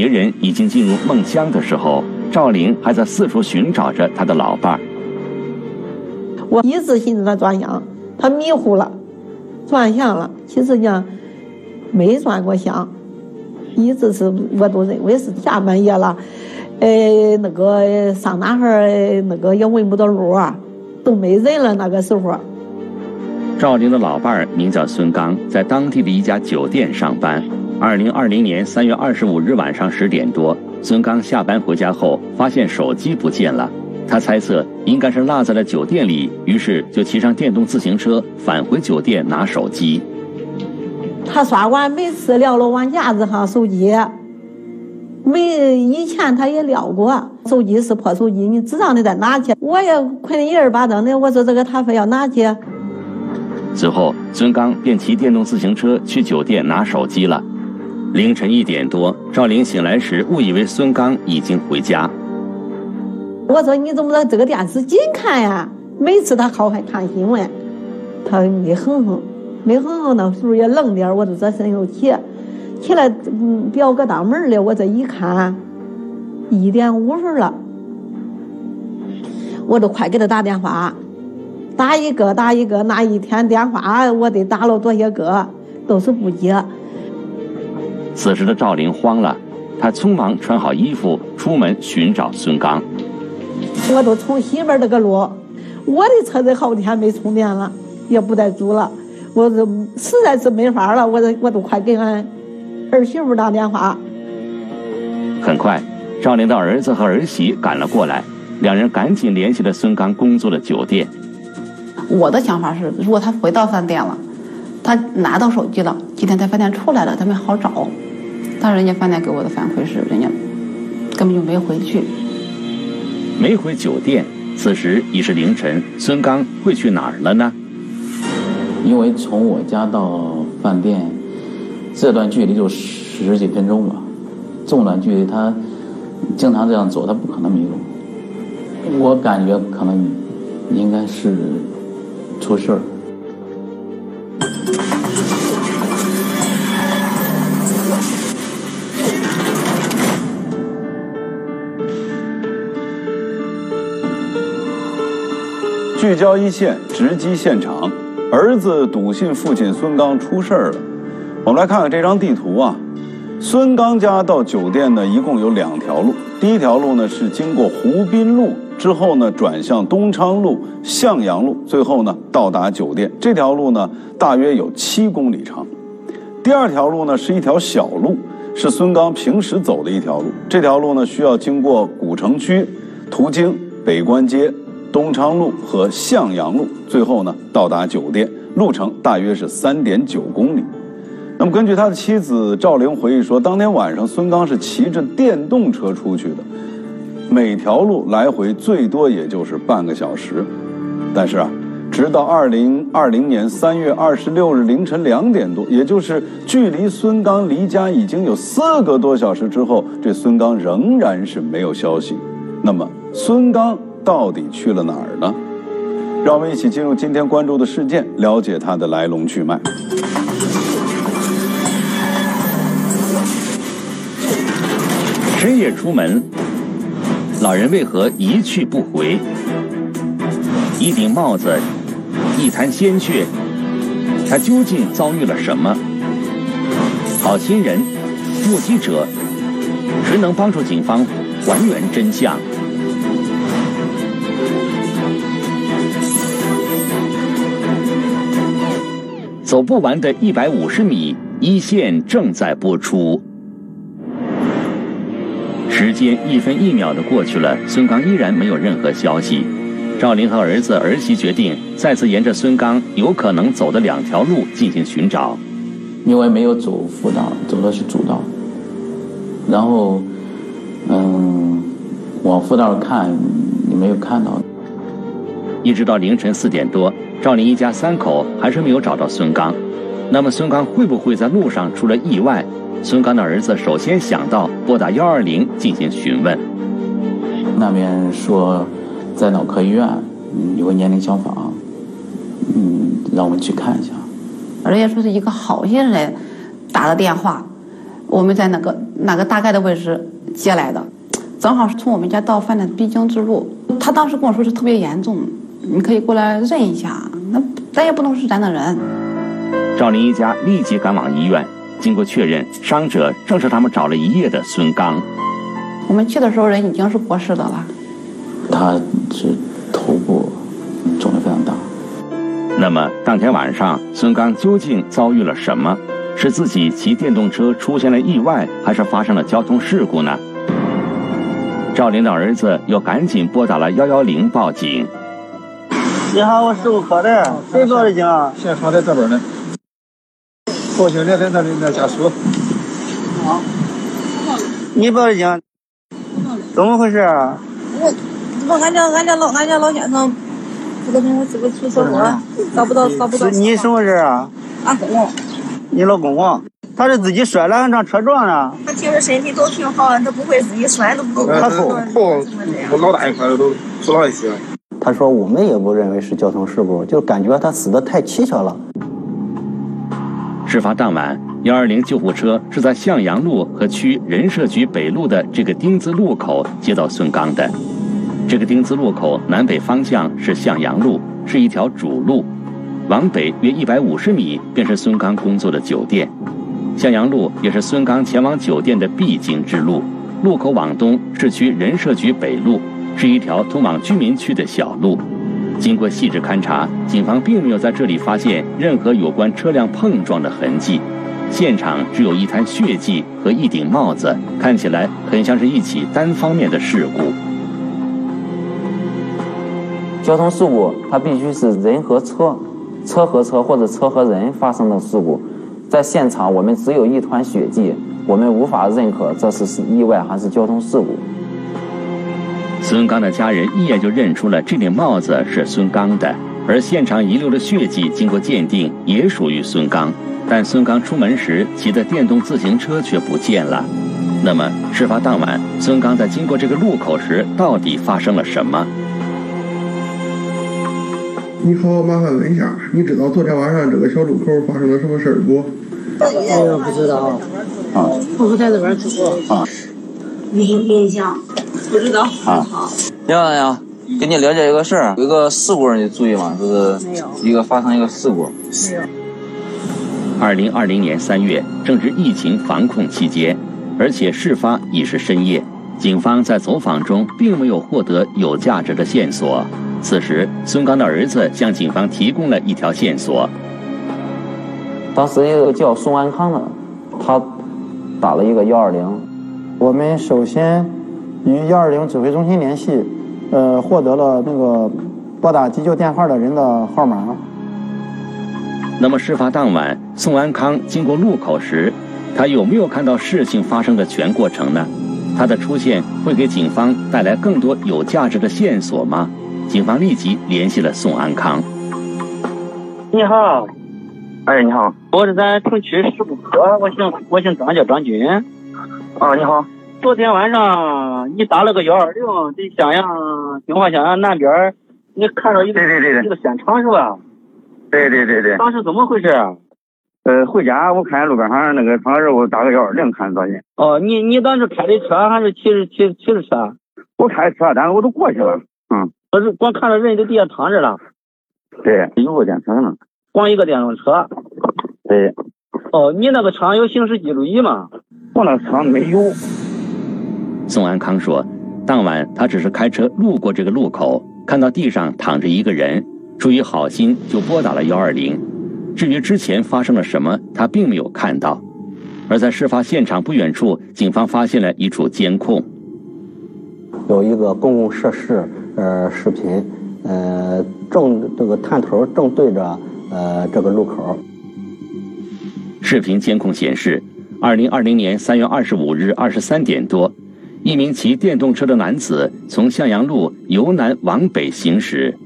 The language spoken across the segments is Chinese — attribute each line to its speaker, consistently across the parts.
Speaker 1: 别人已经进入梦乡的时候，赵玲还在四处寻找着她的老伴儿。
Speaker 2: 我一直寻思他转向，他迷糊了，转向了。其实呢，没转过向，一直是我都认为是下半夜了，呃，那个上哪哈那个也问不到路啊，都没人了那个时候。
Speaker 1: 赵玲的老伴儿名叫孙刚，在当地的一家酒店上班。二零二零年三月二十五日晚上十点多，孙刚下班回家后，发现手机不见了。他猜测应该是落在了酒店里，于是就骑上电动自行车返回酒店拿手机。
Speaker 2: 他刷完每次撂了往架子上手机，没以前他也撂过手机是破手机，你知道你再拿去，我也困一儿巴登的。我说这个他非要拿去。
Speaker 1: 随后，孙刚便骑电动自行车去酒店拿手机了。凌晨一点多，赵玲醒来时误以为孙刚已经回家。
Speaker 2: 我说你怎么在这个电视紧看呀？每次他好还看新闻，他没哼哼，没哼哼，那时候也冷点我就这身又起，起来嗯表哥当门了，我这一看，一点五分了，我都快给他打电话，打一个打一个，那一天电话我得打了多些个，都是不接。
Speaker 1: 此时的赵玲慌了，她匆忙穿好衣服出门寻找孙刚。
Speaker 2: 我都从西边这个路，我的车子好几天没充电了，也不带租了，我这实在是没法了，我这我都快给俺儿媳妇打电话。
Speaker 1: 很快，赵玲的儿子和儿媳赶了过来，两人赶紧联系了孙刚工作的酒店。
Speaker 3: 我的想法是，如果他回到饭店了。他拿到手机了，今天在饭店出来了，他们好找。但是人家饭店给我的反馈是，人家根本就没回去，
Speaker 1: 没回酒店。此时已是凌晨，孙刚会去哪儿了呢？
Speaker 4: 因为从我家到饭店这段距离就十几分钟吧，这么短距离他经常这样走，他不可能迷路。我感觉可能应该是出事儿。
Speaker 5: 聚焦一线，直击现场。儿子笃信父亲孙刚出事儿了。我们来看看这张地图啊。孙刚家到酒店呢，一共有两条路。第一条路呢是经过湖滨路之后呢，转向东昌路、向阳路，最后呢到达酒店。这条路呢大约有七公里长。第二条路呢是一条小路，是孙刚平时走的一条路。这条路呢需要经过古城区，途经北关街。东昌路和向阳路，最后呢到达酒店，路程大约是三点九公里。那么根据他的妻子赵玲回忆说，当天晚上孙刚是骑着电动车出去的，每条路来回最多也就是半个小时。但是啊，直到二零二零年三月二十六日凌晨两点多，也就是距离孙刚离家已经有四个多小时之后，这孙刚仍然是没有消息。那么孙刚。到底去了哪儿呢？让我们一起进入今天关注的事件，了解它的来龙去脉。
Speaker 1: 深夜出门，老人为何一去不回？一顶帽子，一滩鲜血，他究竟遭遇了什么？好心人，目击者，谁能帮助警方还原真相？走不完的一百五十米，一线正在播出。时间一分一秒的过去了，孙刚依然没有任何消息。赵林和儿子儿媳决定再次沿着孙刚有可能走的两条路进行寻找，
Speaker 4: 因为没有走辅道，走的是主道。然后，嗯，往辅道看，你没有看到。
Speaker 1: 一直到凌晨四点多，赵林一家三口还是没有找到孙刚。那么孙刚会不会在路上出了意外？孙刚的儿子首先想到拨打幺二零进行询问。
Speaker 4: 那边说在脑科医院有个年龄消防，嗯，让我们去看一下。
Speaker 3: 人家说是一个好心人打的电话，我们在哪个哪个大概的位置接来的，正好是从我们家到饭店必经之路。他当时跟我说是特别严重。你可以过来认一下，那咱也不能是咱的人。
Speaker 1: 赵林一家立即赶往医院，经过确认，伤者正是他们找了一夜的孙刚。
Speaker 3: 我们去的时候，人已经是过世的了。
Speaker 4: 他是头部肿得非常大。
Speaker 1: 那么当天晚上，孙刚究竟遭遇了什么？是自己骑电动车出现了意外，还是发生了交通事故呢？赵林的儿子又赶紧拨打了幺幺零报警。
Speaker 6: 你好，我事故科的，谁报的警啊？
Speaker 7: 现场在这边呢。报警的在那里，那家属。
Speaker 6: 好。你报的警？怎么回事啊？
Speaker 8: 我，我俺家俺家老俺家老先生，这个人是个出车祸，找不到找不到。
Speaker 6: 你什么事啊？
Speaker 8: 俺公公。
Speaker 6: 你老公公？他是自己摔了，还让车撞了？
Speaker 8: 他平时身体都挺好，他不会自己摔都不。
Speaker 7: 他头头老大一块的都出了一些。
Speaker 9: 他说：“我们也不认为是交通事故，就感觉他死的太蹊跷了。”
Speaker 1: 事发当晚，幺二零救护车是在向阳路和区人社局北路的这个丁字路口接到孙刚的。这个丁字路口南北方向是向阳路，是一条主路，往北约一百五十米便是孙刚工作的酒店。向阳路也是孙刚前往酒店的必经之路。路口往东是区人社局北路。是一条通往居民区的小路，经过细致勘查，警方并没有在这里发现任何有关车辆碰撞的痕迹，现场只有一滩血迹和一顶帽子，看起来很像是一起单方面的事故。
Speaker 10: 交通事故它必须是人和车、车和车或者车和人发生的事故，在现场我们只有一团血迹，我们无法认可这是是意外还是交通事故。
Speaker 1: 孙刚的家人一眼就认出了这顶帽子是孙刚的，而现场遗留的血迹经过鉴定也属于孙刚，但孙刚出门时骑的电动自行车却不见了。那么，事发当晚，孙刚在经过这个路口时，到底发生了什么？
Speaker 7: 你好，麻烦问一下，你知道昨天晚上这个小路口发生了什么事儿不？
Speaker 6: 我不知道。
Speaker 10: 啊，
Speaker 6: 我不在这边住。
Speaker 10: 啊，
Speaker 8: 没印象。不知道。
Speaker 10: 啊，你好，你好，给你了解一个事儿，有一个事故，你注意吗？就是一个发生一个事故。
Speaker 8: 没有。
Speaker 1: 二零二零年三月，正值疫情防控期间，而且事发已是深夜，警方在走访中并没有获得有价值的线索。此时，孙刚的儿子向警方提供了一条线索。
Speaker 10: 当时一个叫宋安康的，他打了一个幺二零，
Speaker 9: 我们首先。与幺二零指挥中心联系，呃，获得了那个拨打急救电话的人的号码。
Speaker 1: 那么，事发当晚，宋安康经过路口时，他有没有看到事情发生的全过程呢？他的出现会给警方带来更多有价值的线索吗？警方立即联系了宋安康。
Speaker 6: 你好，
Speaker 11: 哎，你好，
Speaker 6: 我是咱城区事故科，我姓我姓张，叫张军。
Speaker 11: 啊，你好。
Speaker 6: 昨天晚上你打了个幺二零，在襄阳金华襄阳南边，你看到一个一个现场是吧？
Speaker 11: 对对对对。
Speaker 6: 当时怎么回事啊？
Speaker 11: 呃，回家我看路边上那个窗时我打个幺二零看着人。
Speaker 6: 哦，你你当时开的车还是骑着骑骑着车？
Speaker 11: 我开车，但是我都过去了。嗯。
Speaker 6: 我是光看到人在地下躺着了。
Speaker 11: 对，有个电瓶呢。
Speaker 6: 光一个电动车。
Speaker 11: 对。
Speaker 6: 哦，你那个车有行驶记录仪吗？
Speaker 11: 我那车没有。
Speaker 1: 宋安康说：“当晚他只是开车路过这个路口，看到地上躺着一个人，出于好心就拨打了幺二零。至于之前发生了什么，他并没有看到。而在事发现场不远处，警方发现了一处监控，
Speaker 9: 有一个公共设施呃视频，
Speaker 12: 呃，正这个探头正对着呃这个路口。
Speaker 1: 视频监控显示，二零二零年三月二十五日二十三点多，一名骑电动车的男子从向阳路由南往北行驶，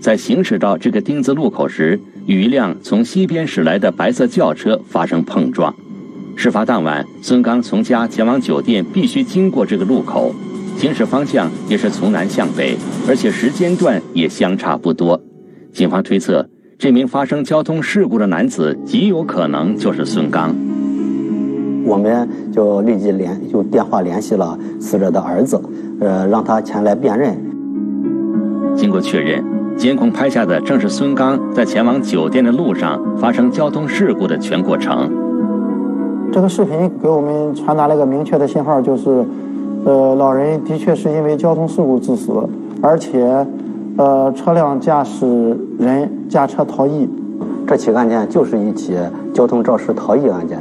Speaker 1: 在行驶到这个丁字路口时，与一辆从西边驶来的白色轿车发生碰撞。事发当晚，孙刚从家前往酒店必须经过这个路口，行驶方向也是从南向北，而且时间段也相差不多。警方推测。这名发生交通事故的男子极有可能就是孙刚。
Speaker 12: 我们就立即联用电话联系了死者的儿子，呃，让他前来辨认。
Speaker 1: 经过确认，监控拍下的正是孙刚在前往酒店的路上发生交通事故的全过程。
Speaker 9: 这个视频给我们传达了一个明确的信号，就是，呃，老人的确是因为交通事故致死，而且。呃，车辆驾驶人驾车逃逸，
Speaker 12: 这起案件就是一起交通肇事逃逸案件。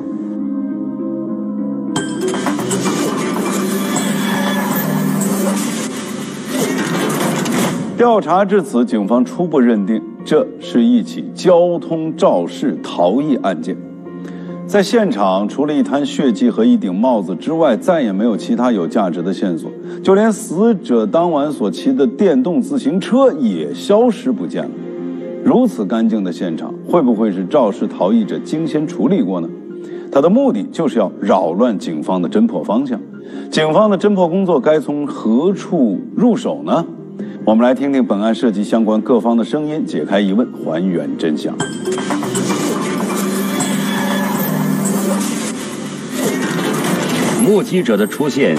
Speaker 5: 调查至此，警方初步认定这是一起交通肇事逃逸案件。在现场，除了一滩血迹和一顶帽子之外，再也没有其他有价值的线索。就连死者当晚所骑的电动自行车也消失不见了。如此干净的现场，会不会是肇事逃逸者精心处理过呢？他的目的就是要扰乱警方的侦破方向。警方的侦破工作该从何处入手呢？我们来听听本案涉及相关各方的声音，解开疑问，还原真相。
Speaker 1: 目击者的出现，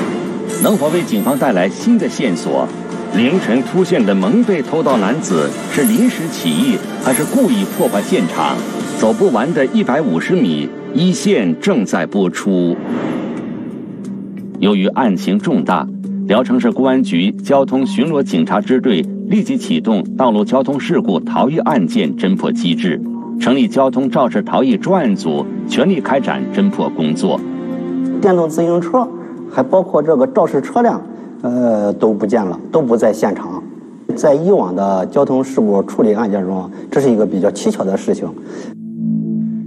Speaker 1: 能否为警方带来新的线索？凌晨出现的蒙被偷盗男子是临时起意，还是故意破坏现场？走不完的一百五十米，一线正在播出。由于案情重大，聊城市公安局交通巡逻警察支队立即启动道路交通事故逃逸案件侦破机制，成立交通肇事逃逸专案组，全力开展侦破工作。
Speaker 12: 电动自行车，还包括这个肇事车辆，呃，都不见了，都不在现场。在以往的交通事故处理案件中，这是一个比较蹊跷的事情。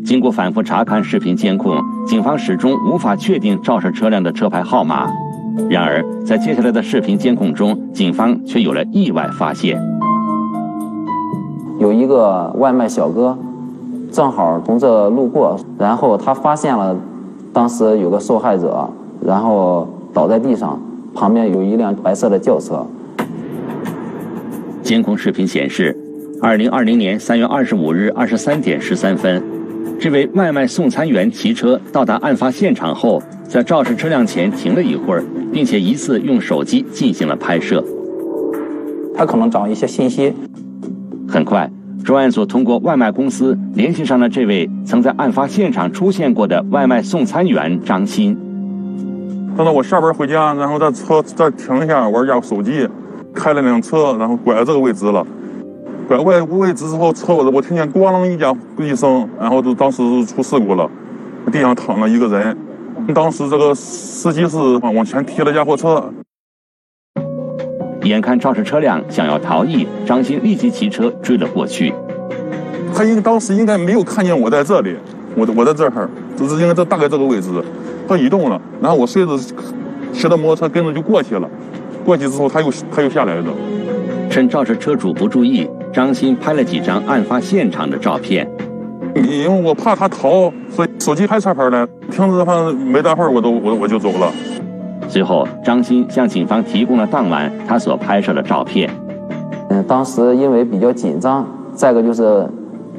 Speaker 1: 经过反复查看视频监控，警方始终无法确定肇事车辆的车牌号码。然而，在接下来的视频监控中，警方却有了意外发现：
Speaker 10: 有一个外卖小哥，正好从这路过，然后他发现了。当时有个受害者，然后倒在地上，旁边有一辆白色的轿车。
Speaker 1: 监控视频显示，二零二零年三月二十五日二十三点十三分，这位外卖送餐员骑车到达案发现场后，在肇事车辆前停了一会儿，并且疑似用手机进行了拍摄。
Speaker 9: 他可能找一些信息。
Speaker 1: 很快。专案组通过外卖公司联系上了这位曾在案发现场出现过的外卖送餐员张鑫。
Speaker 13: 等到我下班回家，然后在车再停一下，玩一下手机，开了辆车，然后拐到这个位置了。拐外位置之后，车我我听见咣啷一下一声，然后就当时出事故了，地上躺了一个人。当时这个司机是往前踢了一下货车。
Speaker 1: 眼看肇事车辆想要逃逸，张鑫立即骑车追了过去。
Speaker 13: 他应当时应该没有看见我在这里，我我在这儿，就是应该这大概这个位置，他移动了，然后我顺着骑着摩托车跟着就过去了。过去之后他又他又下来了。
Speaker 1: 趁肇事车主不注意，张鑫拍了几张案发现场的照片。
Speaker 13: 因为我怕他逃，所以手机拍车牌了。停止后没大会儿，我都我我就走了。
Speaker 1: 随后，张鑫向警方提供了当晚他所拍摄的照片。
Speaker 10: 嗯，当时因为比较紧张，再一个就是，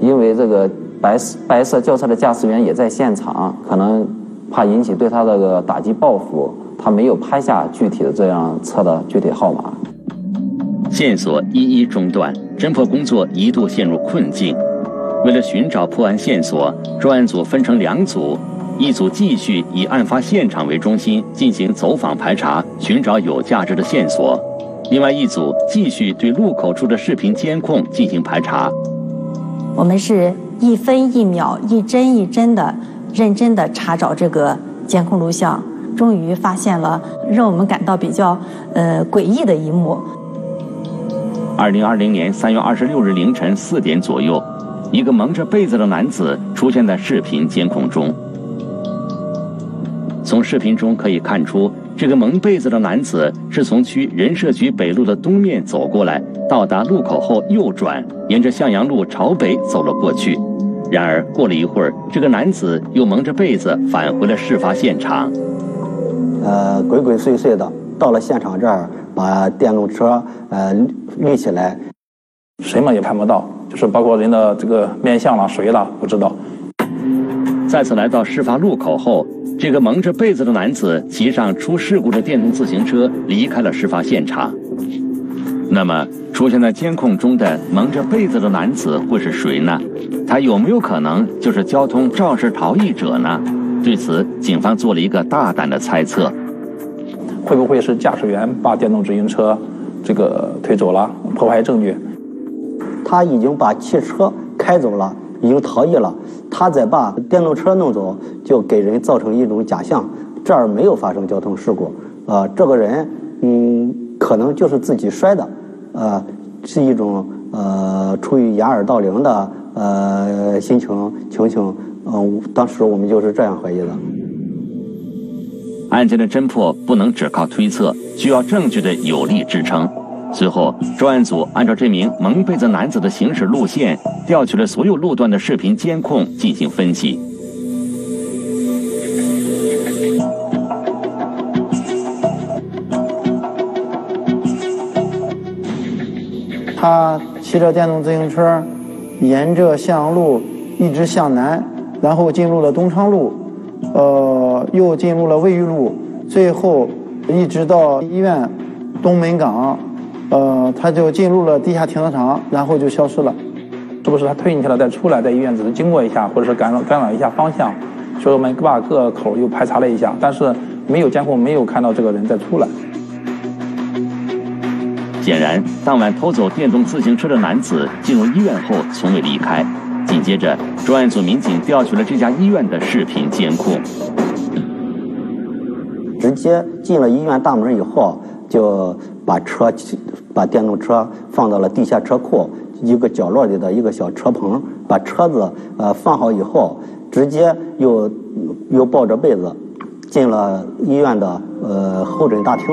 Speaker 10: 因为这个白色白色轿车的驾驶员也在现场，可能怕引起对他这个打击报复，他没有拍下具体的这辆车的具体号码。
Speaker 1: 线索一一中断，侦破工作一度陷入困境。为了寻找破案线索，专案组分成两组。一组继续以案发现场为中心进行走访排查，寻找有价值的线索；另外一组继续对路口处的视频监控进行排查。
Speaker 14: 我们是一分一秒、一帧一帧的认真的查找这个监控录像，终于发现了让我们感到比较呃诡异的一幕。
Speaker 1: 二零二零年三月二十六日凌晨四点左右，一个蒙着被子的男子出现在视频监控中。从视频中可以看出，这个蒙被子的男子是从区人社局北路的东面走过来，到达路口后右转，沿着向阳路朝北走了过去。然而过了一会儿，这个男子又蒙着被子返回了事发现场。
Speaker 12: 呃，鬼鬼祟祟的到了现场这儿，把电动车呃立起来，
Speaker 15: 什么也看不到，就是包括人的这个面相了、谁了不知道。
Speaker 1: 再次来到事发路口后，这个蒙着被子的男子骑上出事故的电动自行车离开了事发现场。那么，出现在监控中的蒙着被子的男子会是谁呢？他有没有可能就是交通肇事逃逸者呢？对此，警方做了一个大胆的猜测：
Speaker 15: 会不会是驾驶员把电动自行车这个推走了，破坏证据？
Speaker 12: 他已经把汽车开走了，已经逃逸了，他再把电动车弄走，就给人造成一种假象，这儿没有发生交通事故。呃，这个人，嗯，可能就是自己摔的，呃，是一种呃出于掩耳盗铃的呃心情情形。嗯，当时我们就是这样怀疑的。
Speaker 1: 案件的侦破不能只靠推测，需要证据的有力支撑。随后，专案组按照这名蒙被子男子的行驶路线，调取了所有路段的视频监控进行分析。
Speaker 9: 他骑着电动自行车，沿着向阳路一直向南，然后进入了东昌路，呃，又进入了卫浴路，最后一直到医院东门岗，呃，他就进入了地下停车场，然后就消失了。
Speaker 15: 是不是他推进去了再出来，在医院只是经过一下，或者是干扰干扰一下方向？所以我们把各口又排查了一下，但是没有监控，没有看到这个人再出来。
Speaker 1: 显然，当晚偷走电动自行车的男子进入医院后从未离开。紧接着，专案组民警调取了这家医院的视频监控，
Speaker 12: 直接进了医院大门以后，就把车把电动车放到了地下车库一个角落里的一个小车棚，把车子呃放好以后，直接又又抱着被子进了医院的呃候诊大厅。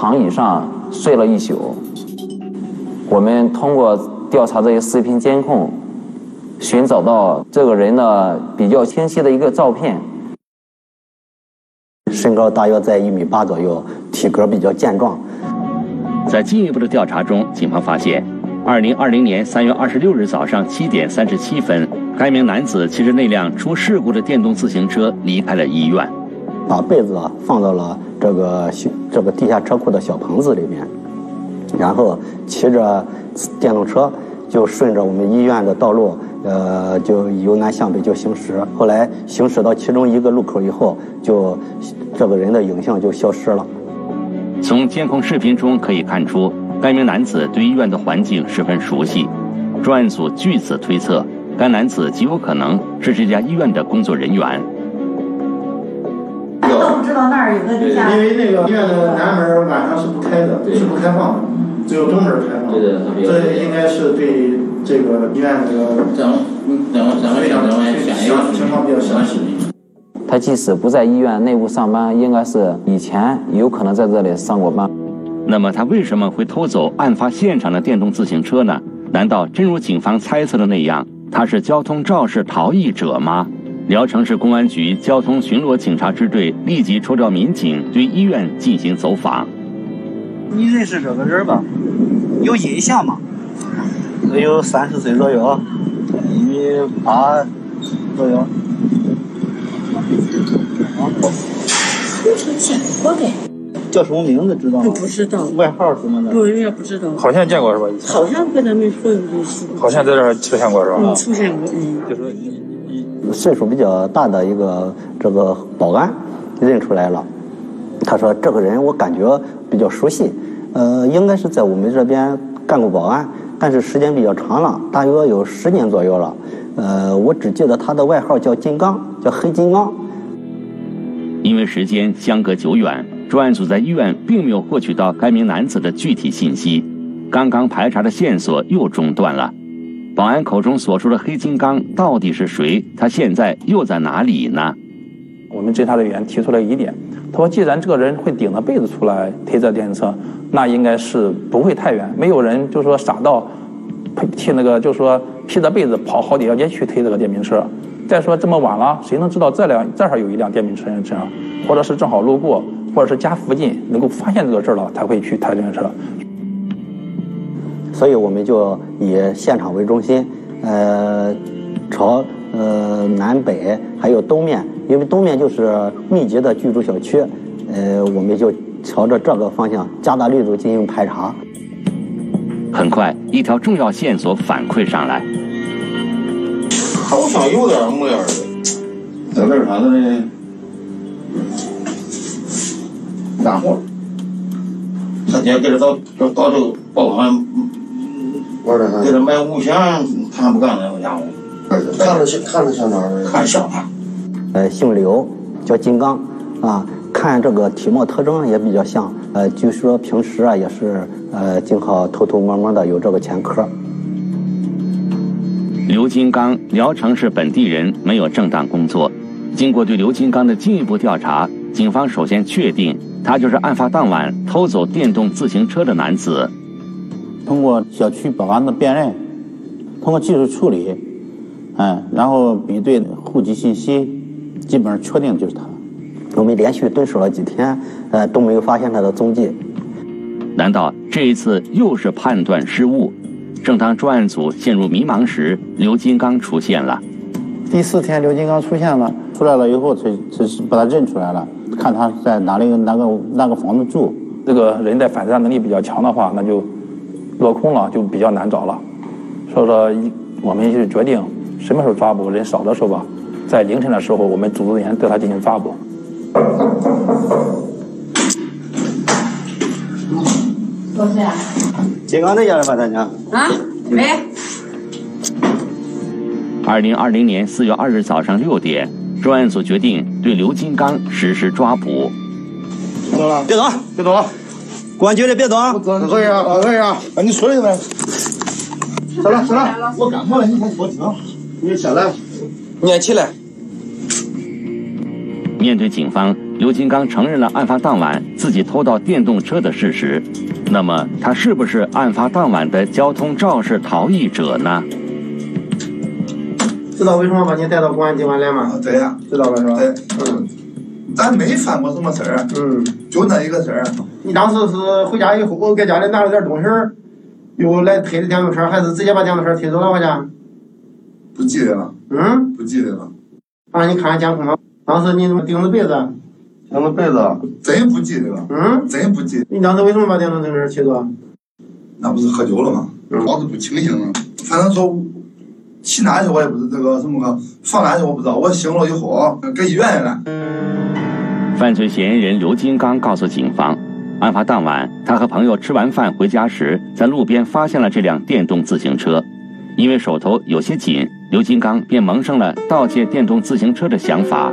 Speaker 10: 躺椅上睡了一宿。我们通过调查这些视频监控，寻找到这个人的比较清晰的一个照片。
Speaker 12: 身高大约在一米八左右，体格比较健壮。
Speaker 1: 在进一步的调查中，警方发现，二零二零年三月二十六日早上七点三十七分。该名男子骑着那辆出事故的电动自行车离开了医院，
Speaker 12: 把被子放到了这个这个地下车库的小棚子里面，然后骑着电动车就顺着我们医院的道路，呃，就由南向北就行驶。后来行驶到其中一个路口以后，就这个人的影像就消失了。
Speaker 1: 从监控视频中可以看出，该名男子对医院的环境十分熟悉。专案组据此推测。该男子极有可能是这家医院的工作人员。
Speaker 2: 都不知道那儿有个地下。
Speaker 7: 因为那个医院的南门晚上是不开的，是不开放的，只有东门开放。这应该是对这个医院这个整整整个情况情况比较详细。
Speaker 10: 他即使不在医院内部上班，应该是以前有可能在这里上过班。
Speaker 1: 那么他为什么会偷走案发现场的电动自行车呢？难道真如警方猜测的那样？他是交通肇事逃逸者吗？聊城市公安局交通巡逻警察支队立即抽调民警对医院进行走访。
Speaker 6: 你认识这个人吧？有印象吗？有三十岁左右，
Speaker 16: 一米八左右。叫什么名字知道吗？
Speaker 17: 不知道。
Speaker 16: 外号什么的？
Speaker 17: 不，也不知道。
Speaker 15: 好像见过是吧？
Speaker 17: 好像跟咱们说有类似。
Speaker 15: 好像在这儿出现过是吧？
Speaker 17: 嗯，出现过。嗯。
Speaker 15: 就是
Speaker 12: 岁数比较大的一个这个保安认出来了，他说这个人我感觉比较熟悉，呃，应该是在我们这边干过保安，但是时间比较长了，大约有十年左右了。呃，我只记得他的外号叫金刚，叫黑金刚。
Speaker 1: 因为时间相隔久远，专案组在医院并没有获取到该名男子的具体信息，刚刚排查的线索又中断了。保安口中所说的黑金刚到底是谁？他现在又在哪里呢？
Speaker 15: 我们侦查人员提出了疑点，他说：“既然这个人会顶着被子出来推着电瓶车，那应该是不会太远，没有人就是说傻到替那个就是说披着被子跑好几条街去推这个电瓶车。再说这么晚了，谁能知道这辆这儿有一辆电瓶车这样，或者是正好路过，或者是家附近能够发现这个事儿了，才会去抬电瓶车。”
Speaker 12: 所以我们就以现场为中心，呃，朝呃南北还有东面，因为东面就是密集的居住小区，呃，我们就朝着这个方向加大力度进行排查。
Speaker 1: 很快，一条重要线索反馈上来。
Speaker 18: 好像有点模样的，在那啥子呢？干活。他今天给他到到到这个报案。给他买五险，他还不干了，我家伙。
Speaker 16: 看着像，看着像哪儿？
Speaker 18: 看像他。
Speaker 12: 呃，姓刘，叫金刚，啊，看这个体貌特征也比较像。呃，据说平时啊也是呃，经常偷偷摸摸的有这个前科。
Speaker 1: 刘金刚，聊城市本地人，没有正当工作。经过对刘金刚的进一步调查，警方首先确定他就是案发当晚偷走电动自行车的男子。
Speaker 16: 通过小区保安的辨认，通过技术处理，嗯，然后比对户籍信息，基本上确定就是他。
Speaker 12: 我们连续蹲守了几天，呃，都没有发现他的踪迹。
Speaker 1: 难道这一次又是判断失误？正当专案组陷入迷茫时，刘金刚出现了。
Speaker 9: 第四天，刘金刚出现了，
Speaker 16: 出来了以后，才才是把他认出来了，看他在哪里哪个哪个房子住。
Speaker 15: 这个人在反杀能力比较强的话，那就。落空了就比较难找了，所以说我们就决定什么时候抓捕人少的时候吧，在凌晨的时候我们组织人员对他进行抓捕。
Speaker 17: 多少？
Speaker 16: 金刚在家里吧，大娘。
Speaker 17: 啊，没。
Speaker 1: 二零二零年四月二日早上六点，专案组决定对刘金刚实施抓捕。
Speaker 16: 别动了，别走，别动。公安局的别动！
Speaker 18: 啊，等会儿啊，把你出来呗。下来，下来，我感冒了，你先说停。你下来，
Speaker 16: 你起来。
Speaker 1: 面对警方，刘金刚承认了案发当晚自己偷盗电动车的事实。那么，他是不是案发当晚的交通肇事逃逸者呢？
Speaker 7: 知道为什么把你带到公安机关来吗？
Speaker 18: 对呀，
Speaker 7: 知道了是吧？
Speaker 18: 对，嗯。咱没犯过什么事儿，嗯，就那一个事儿。
Speaker 7: 你当时是回家以后，搁家里拿了点东西又来推的电动车，还是直接把电动车推走了回家？
Speaker 18: 不记得了。
Speaker 7: 嗯？
Speaker 18: 不记得了。
Speaker 7: 啊，你看监控吗？当时你怎么顶着被子。
Speaker 18: 顶着被子。真不记得了。
Speaker 7: 嗯？
Speaker 18: 真不记。
Speaker 7: 你当时为什么把电动车骑走？
Speaker 18: 那不是喝酒了吗？脑子不清醒了。反正说骑哪去我也不知这个什么个放哪去我不知道。我醒了以后搁医院了。
Speaker 1: 犯罪嫌疑人刘金刚告诉警方，案发当晚，他和朋友吃完饭回家时，在路边发现了这辆电动自行车。因为手头有些紧，刘金刚便萌生了盗窃电动自行车的想法。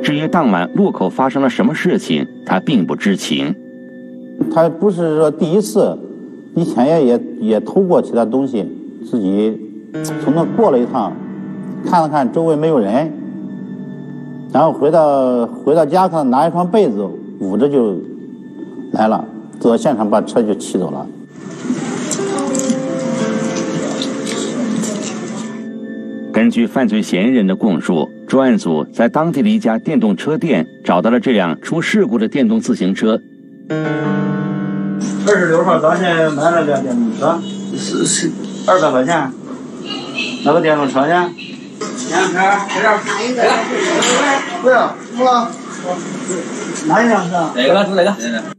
Speaker 1: 至于当晚路口发生了什么事情，他并不知情。
Speaker 16: 他不是说第一次，以前也也也偷过其他东西，自己从那过了一趟，看了看周围没有人。然后回到回到家，他拿一床被子捂着就来了，走到现场把车就骑走了。
Speaker 1: 根据犯罪嫌疑人的供述，专案组在当地的一家电动车店找到了这辆出事故的电动自行车。
Speaker 16: 二十六号早晨买了辆电动车，是是二百块钱。
Speaker 6: 那个电动车呢？
Speaker 19: 电动车这辆看一个。
Speaker 18: 对啊，我。
Speaker 19: 哪一辆车？哪个？是哪个？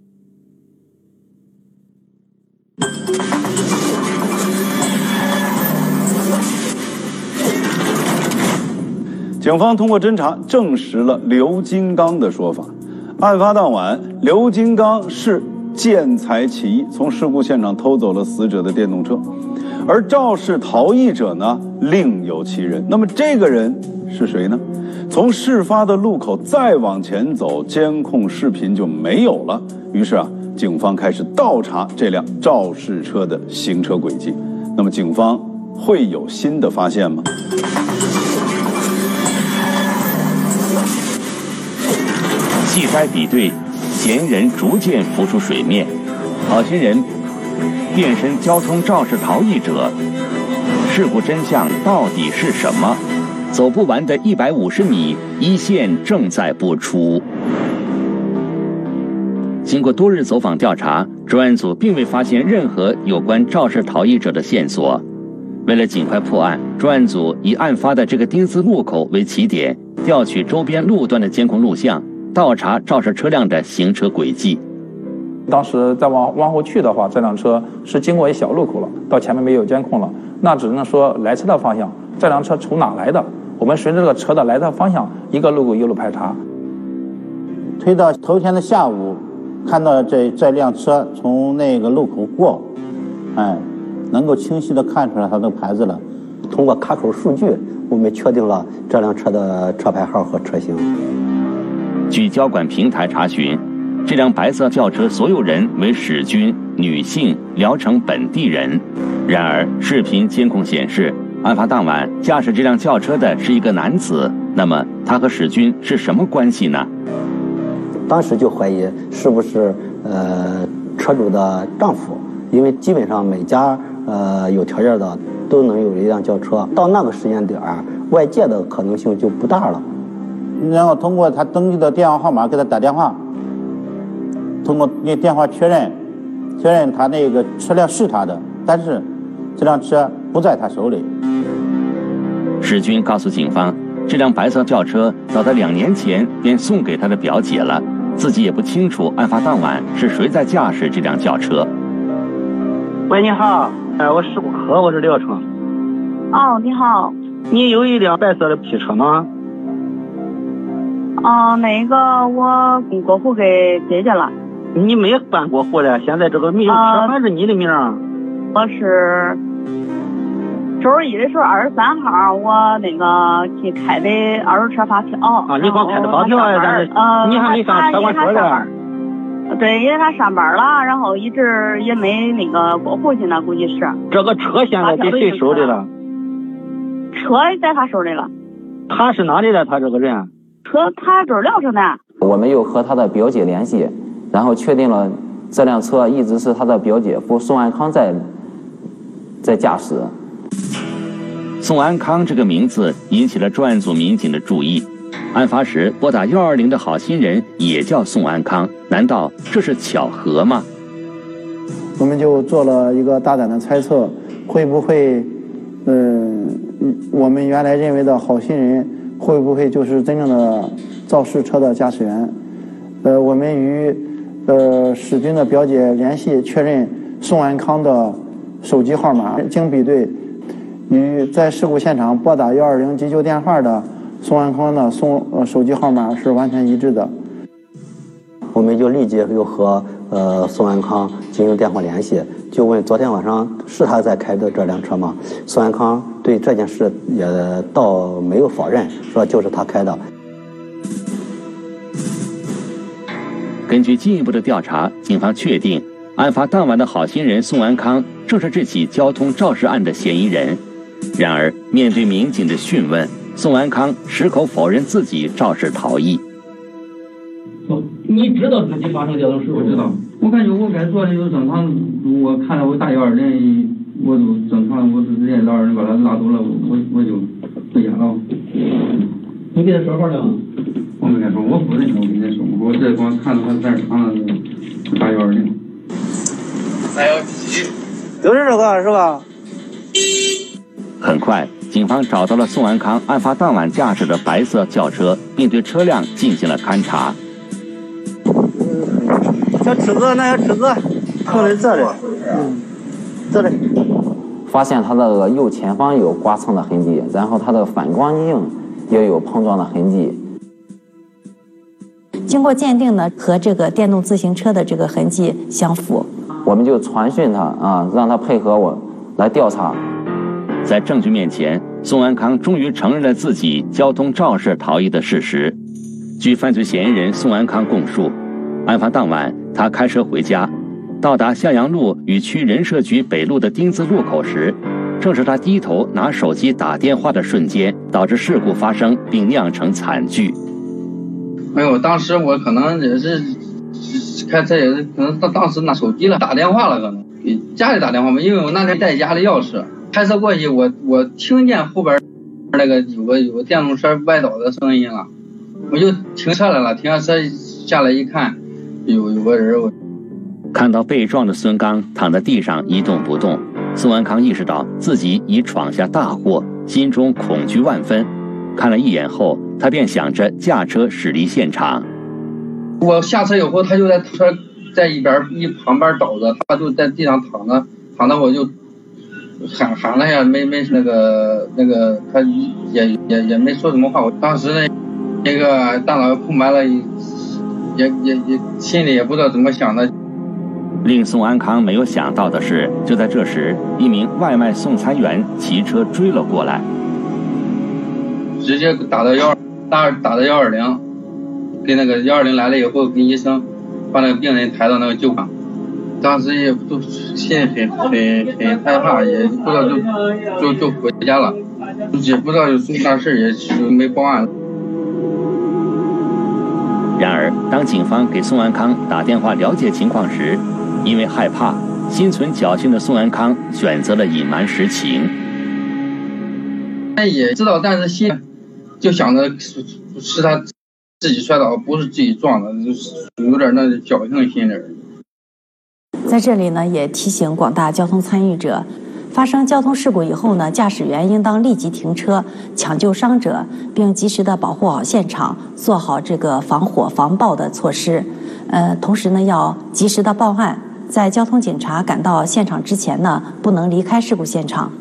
Speaker 5: 警方通过侦查证实了刘金刚的说法。案发当晚，刘金刚是见财起意，从事故现场偷走了死者的电动车，而肇事逃逸者呢另有其人。那么这个人是谁呢？从事发的路口再往前走，监控视频就没有了。于是啊，警方开始倒查这辆肇事车的行车轨迹。那么警方会有新的发现吗？
Speaker 1: 细筛比对，嫌疑人逐渐浮出水面，好心人变身交通肇事逃逸者，事故真相到底是什么？走不完的一百五十米，一线正在播出。经过多日走访调查，专案组并未发现任何有关肇事逃逸者的线索。为了尽快破案，专案组以案发的这个丁字路口为起点，调取周边路段的监控录像，倒查肇事车辆的行车轨迹。
Speaker 15: 当时再往往后去的话，这辆车是经过一小路口了，到前面没有监控了，那只能说来车的方向，这辆车从哪来的？我们随着这个车的来的方向，一个路口一路排查，
Speaker 16: 推到头天的下午，看到这这辆车从那个路口过，哎，能够清晰的看出来它的牌子了。
Speaker 12: 通过卡口数据，我们确定了这辆车的车牌号和车型。
Speaker 1: 据交管平台查询，这辆白色轿车所有人为史军，女性，聊城本地人。然而，视频监控显示。案发当晚，驾驶这辆轿车的是一个男子。那么，他和史军是什么关系呢？
Speaker 12: 当时就怀疑是不是呃车主的丈夫，因为基本上每家呃有条件的都能有一辆轿车。到那个时间点儿，外界的可能性就不大了。
Speaker 16: 然后通过他登记的电话号码给他打电话，通过那电话确认，确认他那个车辆是他的，但是这辆车。不在他手里。
Speaker 1: 史军告诉警方，这辆白色轿车早在两年前便送给他的表姐了，自己也不清楚案发当晚是谁在驾驶这辆轿车。
Speaker 6: 喂，你好，哎，我事故科，我是廖成。
Speaker 8: 哦，你好。
Speaker 6: 你有一辆白色的 P 车吗？
Speaker 8: 哦，那个我过户给姐姐了。
Speaker 6: 你没办过户的，现在这个名车还是你的名。
Speaker 8: 我是。周一的时候，二十三号，我那个去开的二手车发票。
Speaker 6: 啊，你光开的发票啊？
Speaker 8: 呃，
Speaker 6: 你还没上车管所
Speaker 8: 的。对，因为他上班了，然后一直也没那个过户去呢，估计是。
Speaker 6: 这个车现在在谁手里了？
Speaker 8: 车在他手里了。
Speaker 6: 他是哪里的？他这个人？
Speaker 8: 车他就是聊城的。
Speaker 10: 我们又和他的表姐联系，然后确定了这辆车一直是他的表姐夫宋安康在在驾驶。
Speaker 1: 宋安康这个名字引起了专案组民警的注意。案发时拨打幺二零的好心人也叫宋安康，难道这是巧合吗？
Speaker 9: 我们就做了一个大胆的猜测：会不会，嗯，我们原来认为的好心人会不会就是真正的肇事车的驾驶员？呃，我们与呃史军的表姐联系确认宋安康的手机号码，经比对。与在事故现场拨打幺二零急救电话的宋安康的宋呃手机号码是完全一致的，
Speaker 12: 我们就立即又和呃宋安康进行电话联系，就问昨天晚上是他在开的这辆车吗？宋安康对这件事也倒没有否认，说就是他开的。
Speaker 1: 根据进一步的调查，警方确定案发当晚的好心人宋安康正是这起交通肇事案的嫌疑人。然而，面对民警的讯问，宋安康矢口否认自己肇事逃逸。
Speaker 20: 你知道自己发生交通事故？知道。我感觉我该做的就正常，我看到我打幺二零，我就正常，我直接老二人把他拉走了，我我就回家了。你给他说话了吗？我没跟他说，我不认识，我跟他说，我直接光看到他在那躺着，打幺二零。
Speaker 19: 三幺七，就是这个是吧？
Speaker 1: 很快，警方找到了宋安康案发当晚驾驶的白色轿车，并对车辆进行了勘查。
Speaker 19: 小尺子，那小尺子，可能这里，嗯，这里。
Speaker 10: 发现它的右前方有刮蹭的痕迹，然后他的反光镜也有碰撞的痕迹。
Speaker 14: 经过鉴定呢，和这个电动自行车的这个痕迹相符。
Speaker 10: 我们就传讯他啊，让他配合我来调查。
Speaker 1: 在证据面前，宋安康终于承认了自己交通肇事逃逸的事实。据犯罪嫌疑人宋安康供述，案发当晚他开车回家。到达向阳路与区人社局北路的丁字路口时，正是他低头拿手机打电话的瞬间，导致事故发生并酿成惨剧。
Speaker 20: 没有，当时我可能也是开车，也是可能当当时拿手机了，打电话了，可能给家里打电话嘛，因为我那天带家里钥匙，开车过去，我我听见后边那个有个有个电动车歪倒的声音了，我就停车来了，停下车下来一看，有有个人我。
Speaker 1: 看到被撞的孙刚躺在地上一动不动，孙安康意识到自己已闯下大祸，心中恐惧万分。看了一眼后，他便想着驾车驶离现场。
Speaker 20: 我下车以后，他就在车在一边一旁边倒着，他就在地上躺着，躺着我就喊喊了下，没没那个那个，他也也也没说什么话。我当时呢，那个大脑空白了，也也也心里也不知道怎么想的。
Speaker 1: 令宋安康没有想到的是，就在这时，一名外卖送餐员骑车追了过来，
Speaker 20: 直接打到幺打打到幺二零，给那个幺二零来了以后，跟医生把那个病人抬到那个救伤。当时也都心里很很很害怕，也不知道就就就回家了，也不知道有什么大事，也是没报案。
Speaker 1: 然而，当警方给宋安康打电话了解情况时，因为害怕，心存侥幸的宋安康选择了隐瞒实情。
Speaker 20: 他也知道，但是心就想着是是他自己摔倒，不是自己撞的，就是有点那侥幸心理。
Speaker 14: 在这里呢，也提醒广大交通参与者，发生交通事故以后呢，驾驶员应当立即停车，抢救伤者，并及时的保护好现场，做好这个防火防爆的措施。呃，同时呢，要及时的报案。在交通警察赶到现场之前呢，不能离开事故现场。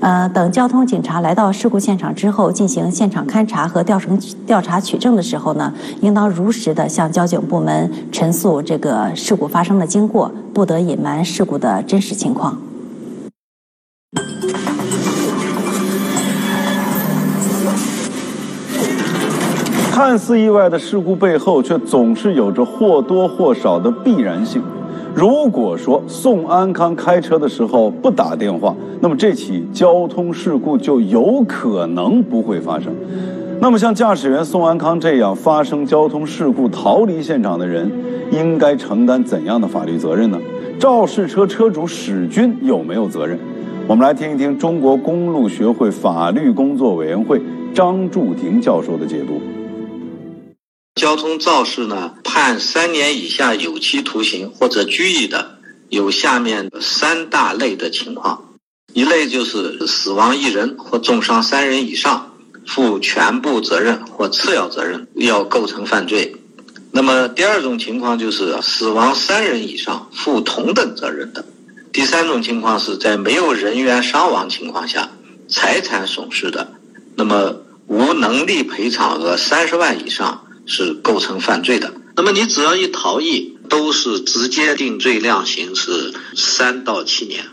Speaker 14: 呃，等交通警察来到事故现场之后，进行现场勘查和调查调查取证的时候呢，应当如实的向交警部门陈述这个事故发生的经过，不得隐瞒事故的真实情况。
Speaker 5: 看似意外的事故背后，却总是有着或多或少的必然性。如果说宋安康开车的时候不打电话，那么这起交通事故就有可能不会发生。那么像驾驶员宋安康这样发生交通事故逃离现场的人，应该承担怎样的法律责任呢？肇事车车主史军有没有责任？我们来听一听中国公路学会法律工作委员会张柱廷教授的解读。
Speaker 21: 交通肇事呢，判三年以下有期徒刑或者拘役的，有下面三大类的情况：一类就是死亡一人或重伤三人以上，负全部责任或次要责任，要构成犯罪；那么第二种情况就是死亡三人以上，负同等责任的；第三种情况是在没有人员伤亡情况下，财产损失的，那么无能力赔偿额三十万以上。是构成犯罪的。那么你只要一逃逸，都是直接定罪量刑是三到七年。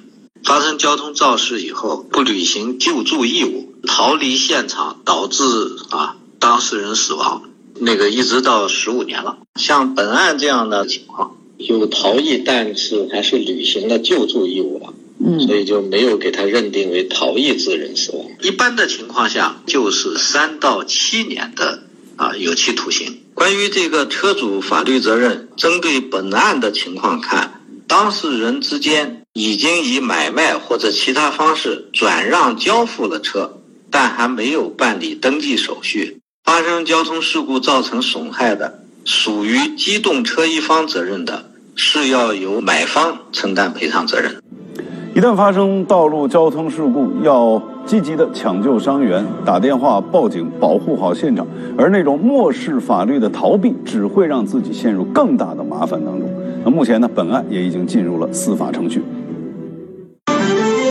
Speaker 21: 发生交通肇事以后，不履行救助义务，逃离现场导致啊当事人死亡，那个一直到十五年了。像本案这样的情况，有逃逸，但是还是履行了救助义务了，嗯，所以就没有给他认定为逃逸致人死亡。一般的情况下，就是三到七年的。啊，有期徒刑。关于这个车主法律责任，针对本案的情况看，当事人之间已经以买卖或者其他方式转让交付了车，但还没有办理登记手续，发生交通事故造成损害的，属于机动车一方责任的，是要由买方承担赔偿责任。
Speaker 5: 一旦发生道路交通事故，要积极的抢救伤员，打电话报警，保护好现场。而那种漠视法律的逃避，只会让自己陷入更大的麻烦当中。那目前呢，本案也已经进入了司法程序。